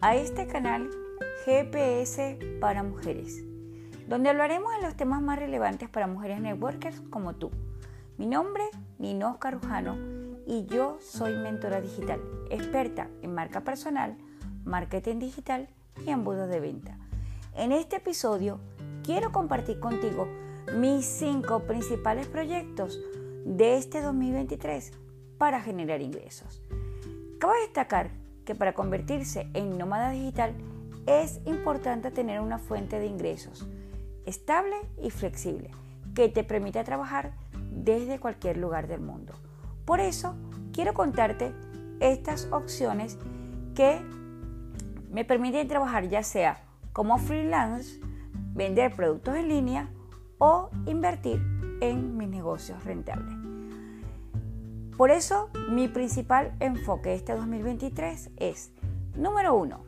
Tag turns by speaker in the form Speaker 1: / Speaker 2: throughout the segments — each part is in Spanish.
Speaker 1: a este canal GPS para mujeres, donde hablaremos de los temas más relevantes para mujeres networkers como tú. Mi nombre, Nino Carujano, y yo soy mentora digital, experta en marca personal, marketing digital y embudos de venta. En este episodio quiero compartir contigo mis cinco principales proyectos de este 2023 para generar ingresos. Cabe destacar que para convertirse en nómada digital es importante tener una fuente de ingresos estable y flexible que te permita trabajar desde cualquier lugar del mundo. Por eso quiero contarte estas opciones que me permiten trabajar ya sea como freelance, vender productos en línea o invertir en mis negocios rentables. Por eso mi principal enfoque este 2023 es, número uno,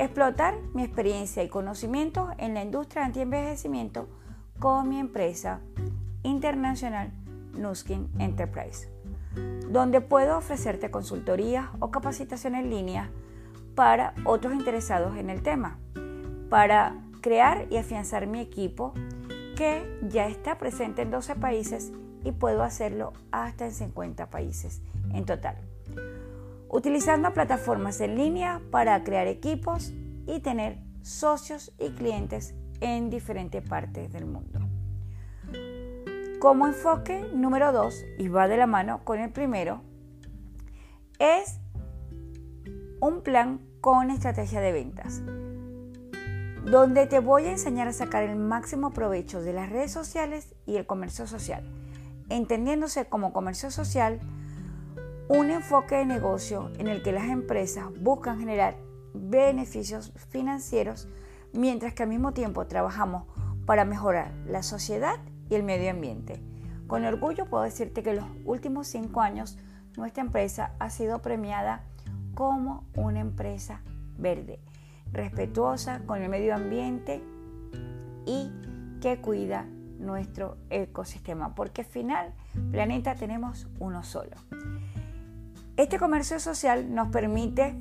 Speaker 1: explotar mi experiencia y conocimientos en la industria anti-envejecimiento con mi empresa internacional Nuskin Enterprise, donde puedo ofrecerte consultorías o capacitación en línea para otros interesados en el tema, para crear y afianzar mi equipo que ya está presente en 12 países y puedo hacerlo hasta en 50 países en total. Utilizando plataformas en línea para crear equipos y tener socios y clientes en diferentes partes del mundo. Como enfoque número 2, y va de la mano con el primero, es un plan con estrategia de ventas, donde te voy a enseñar a sacar el máximo provecho de las redes sociales y el comercio social entendiéndose como comercio social un enfoque de negocio en el que las empresas buscan generar beneficios financieros mientras que al mismo tiempo trabajamos para mejorar la sociedad y el medio ambiente. Con orgullo puedo decirte que en los últimos cinco años nuestra empresa ha sido premiada como una empresa verde, respetuosa con el medio ambiente y que cuida nuestro ecosistema, porque al final planeta tenemos uno solo. Este comercio social nos permite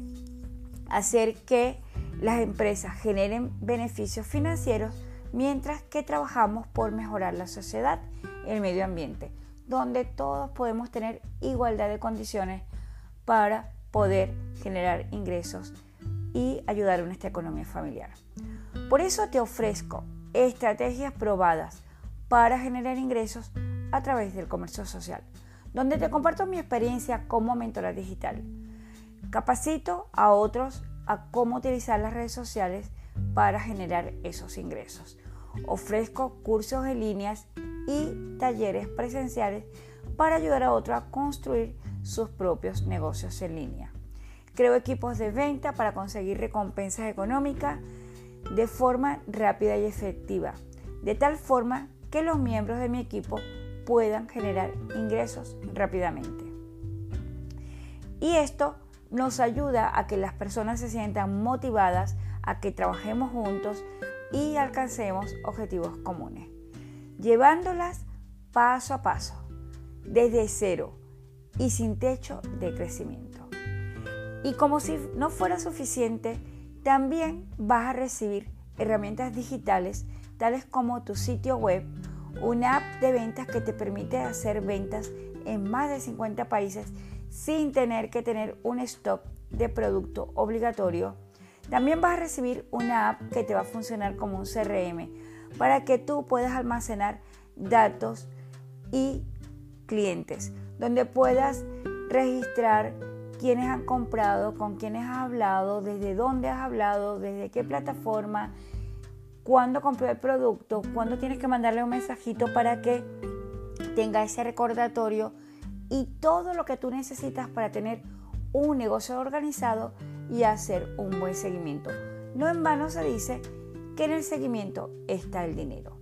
Speaker 1: hacer que las empresas generen beneficios financieros mientras que trabajamos por mejorar la sociedad y el medio ambiente, donde todos podemos tener igualdad de condiciones para poder generar ingresos y ayudar a nuestra economía familiar. Por eso te ofrezco estrategias probadas para generar ingresos a través del comercio social, donde te comparto mi experiencia como mentora digital. Capacito a otros a cómo utilizar las redes sociales para generar esos ingresos. Ofrezco cursos en líneas y talleres presenciales para ayudar a otros a construir sus propios negocios en línea. Creo equipos de venta para conseguir recompensas económicas de forma rápida y efectiva, de tal forma que los miembros de mi equipo puedan generar ingresos rápidamente. Y esto nos ayuda a que las personas se sientan motivadas a que trabajemos juntos y alcancemos objetivos comunes, llevándolas paso a paso, desde cero y sin techo de crecimiento. Y como si no fuera suficiente, también vas a recibir herramientas digitales tales como tu sitio web, una app de ventas que te permite hacer ventas en más de 50 países sin tener que tener un stock de producto obligatorio. También vas a recibir una app que te va a funcionar como un CRM para que tú puedas almacenar datos y clientes, donde puedas registrar quiénes han comprado, con quiénes has hablado, desde dónde has hablado, desde qué plataforma, cuándo compró el producto, cuándo tienes que mandarle un mensajito para que tenga ese recordatorio y todo lo que tú necesitas para tener un negocio organizado y hacer un buen seguimiento. No en vano se dice que en el seguimiento está el dinero.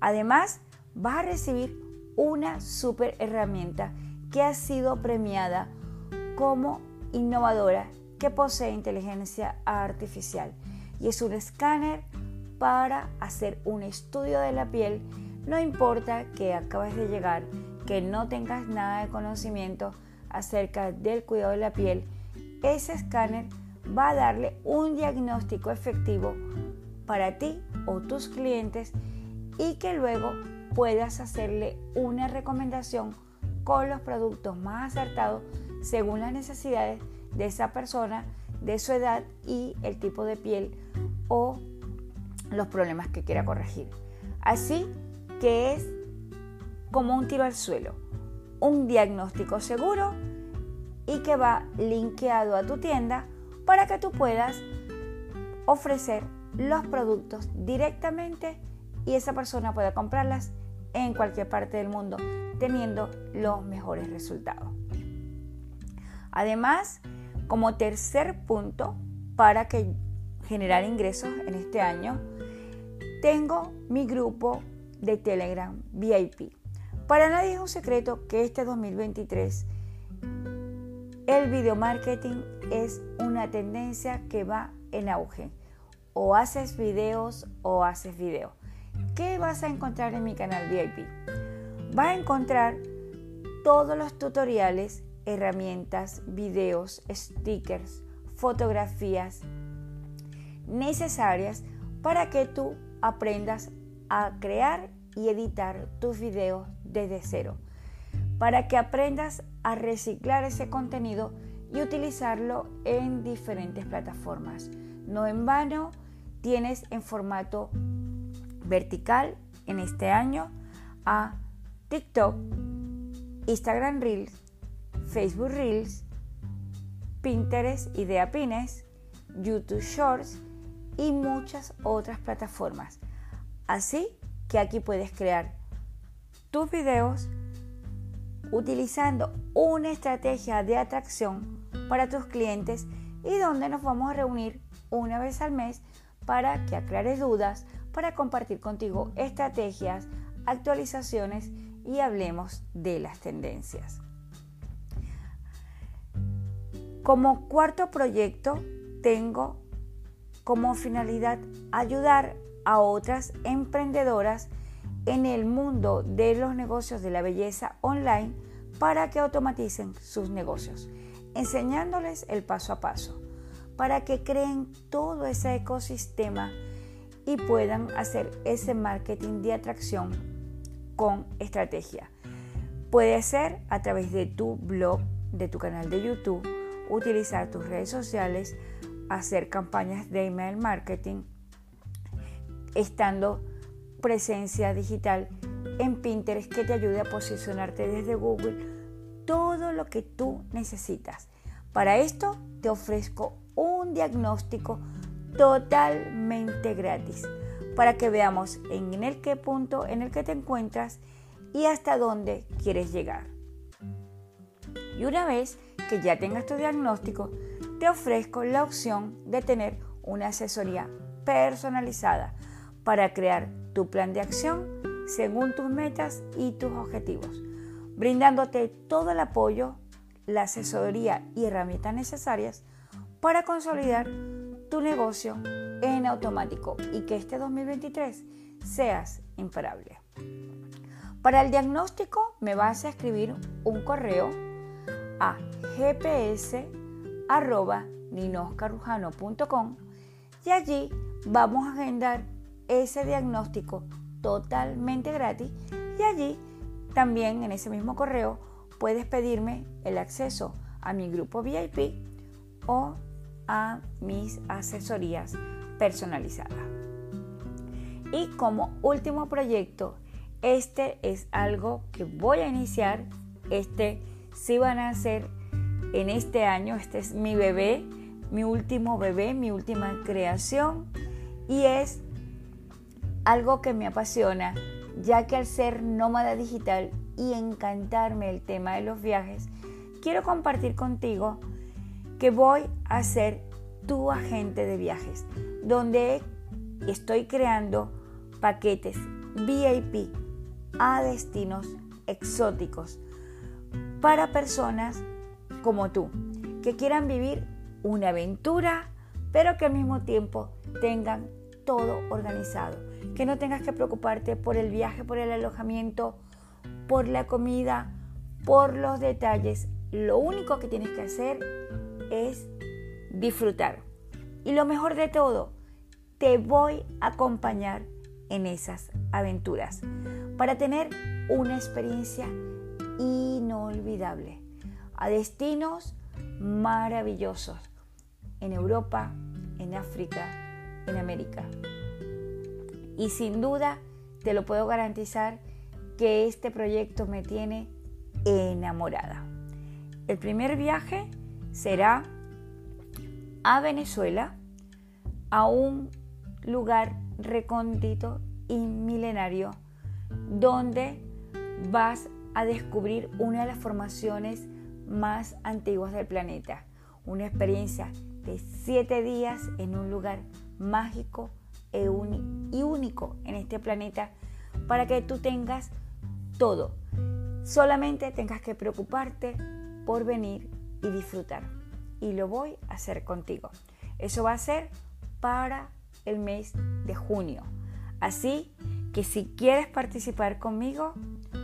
Speaker 1: Además, vas a recibir una super herramienta que ha sido premiada como innovadora que posee inteligencia artificial y es un escáner para hacer un estudio de la piel, no importa que acabes de llegar, que no tengas nada de conocimiento acerca del cuidado de la piel, ese escáner va a darle un diagnóstico efectivo para ti o tus clientes y que luego puedas hacerle una recomendación con los productos más acertados según las necesidades de esa persona, de su edad y el tipo de piel o los problemas que quiera corregir. Así que es como un tiro al suelo, un diagnóstico seguro y que va linkeado a tu tienda para que tú puedas ofrecer los productos directamente y esa persona pueda comprarlas en cualquier parte del mundo teniendo los mejores resultados. Además, como tercer punto para que generar ingresos en este año, tengo mi grupo de Telegram VIP. Para nadie es un secreto que este 2023 el video marketing es una tendencia que va en auge. O haces videos o haces video. ¿Qué vas a encontrar en mi canal VIP? Vas a encontrar todos los tutoriales, herramientas, videos, stickers, fotografías necesarias para que tú aprendas a crear y editar tus videos desde cero, para que aprendas a reciclar ese contenido y utilizarlo en diferentes plataformas. No en vano, tienes en formato vertical en este año a TikTok, Instagram Reels, Facebook Reels, Pinterest Idea Pines, YouTube Shorts y muchas otras plataformas. Así que aquí puedes crear tus videos utilizando una estrategia de atracción para tus clientes y donde nos vamos a reunir una vez al mes para que aclares dudas, para compartir contigo estrategias, actualizaciones y hablemos de las tendencias. Como cuarto proyecto tengo como finalidad ayudar a otras emprendedoras en el mundo de los negocios de la belleza online para que automaticen sus negocios, enseñándoles el paso a paso, para que creen todo ese ecosistema y puedan hacer ese marketing de atracción con estrategia. Puede ser a través de tu blog, de tu canal de YouTube, utilizar tus redes sociales, hacer campañas de email marketing, estando presencia digital en Pinterest que te ayude a posicionarte desde Google todo lo que tú necesitas. Para esto te ofrezco un diagnóstico totalmente gratis para que veamos en el qué punto en el que te encuentras y hasta dónde quieres llegar. Y una vez que ya tengas tu diagnóstico, te ofrezco la opción de tener una asesoría personalizada para crear tu plan de acción según tus metas y tus objetivos, brindándote todo el apoyo, la asesoría y herramientas necesarias para consolidar tu negocio en automático y que este 2023 seas imparable. Para el diagnóstico me vas a escribir un correo a gps.ninoscarujano.com y allí vamos a agendar ese diagnóstico totalmente gratis y allí también en ese mismo correo puedes pedirme el acceso a mi grupo VIP o a mis asesorías personalizadas. Y como último proyecto, este es algo que voy a iniciar. Este sí van a ser en este año. Este es mi bebé, mi último bebé, mi última creación. Y es algo que me apasiona, ya que al ser nómada digital y encantarme el tema de los viajes, quiero compartir contigo que voy a ser tu agente de viajes, donde estoy creando paquetes VIP a destinos exóticos para personas como tú, que quieran vivir una aventura, pero que al mismo tiempo tengan todo organizado, que no tengas que preocuparte por el viaje, por el alojamiento, por la comida, por los detalles. Lo único que tienes que hacer es disfrutar. Y lo mejor de todo, te voy a acompañar en esas aventuras para tener una experiencia inolvidable a destinos maravillosos en Europa, en África, en América. Y sin duda te lo puedo garantizar que este proyecto me tiene enamorada. El primer viaje será a Venezuela, a un lugar recóndito y milenario donde vas a descubrir una de las formaciones más antiguas del planeta. Una experiencia de siete días en un lugar mágico e y único en este planeta para que tú tengas todo. Solamente tengas que preocuparte por venir y disfrutar. Y lo voy a hacer contigo. Eso va a ser para el mes de junio. Así que si quieres participar conmigo,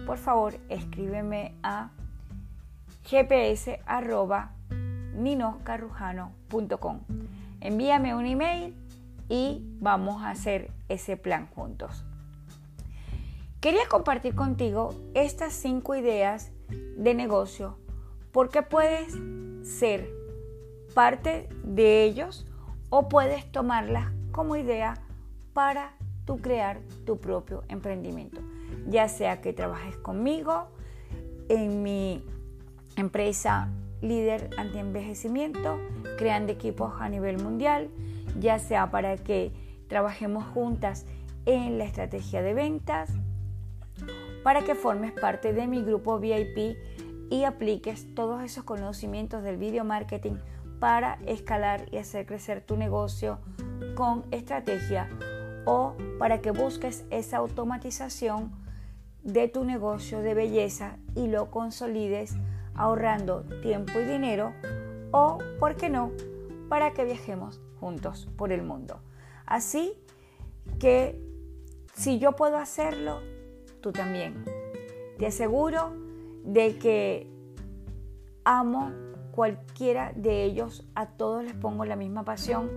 Speaker 1: por favor escríbeme a gps.ninoscarrujano.com. Envíame un email y vamos a hacer ese plan juntos. Quería compartir contigo estas cinco ideas de negocio porque puedes ser parte de ellos o puedes tomarlas como idea para tú crear tu propio emprendimiento. Ya sea que trabajes conmigo en mi empresa líder anti-envejecimiento, creando equipos a nivel mundial, ya sea para que trabajemos juntas en la estrategia de ventas, para que formes parte de mi grupo VIP y apliques todos esos conocimientos del video marketing para escalar y hacer crecer tu negocio con estrategia o para que busques esa automatización de tu negocio de belleza y lo consolides ahorrando tiempo y dinero o, ¿por qué no?, para que viajemos juntos por el mundo. Así que si yo puedo hacerlo, tú también. Te aseguro de que amo cualquiera de ellos, a todos les pongo la misma pasión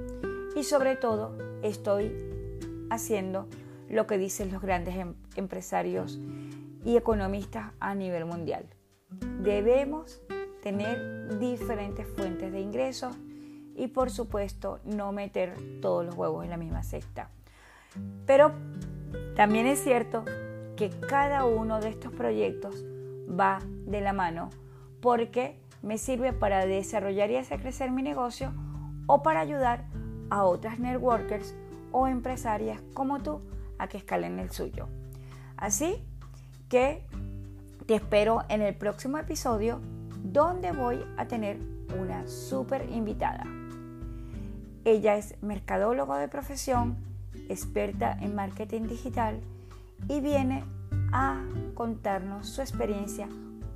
Speaker 1: y sobre todo estoy haciendo lo que dicen los grandes em-, empresarios y economistas a nivel mundial. Debemos tener diferentes fuentes de ingresos y por supuesto no meter todos los huevos en la misma cesta. Pero también es cierto que cada uno de estos proyectos va de la mano porque me sirve para desarrollar y hacer crecer mi negocio o para ayudar a otras networkers o empresarias como tú a que escalen el suyo. Así que te espero en el próximo episodio donde voy a tener una súper invitada. Ella es mercadólogo de profesión, experta en marketing digital y viene a contarnos su experiencia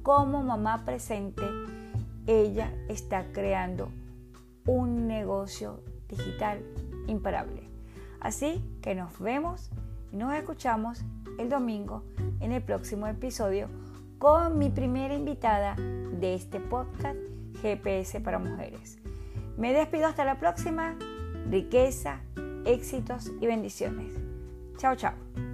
Speaker 1: como mamá presente. Ella está creando un negocio digital imparable. Así que nos vemos y nos escuchamos el domingo en el próximo episodio con mi primera invitada de este podcast GPS para mujeres. Me despido hasta la próxima. Riqueza, éxitos y bendiciones. Chao, chao.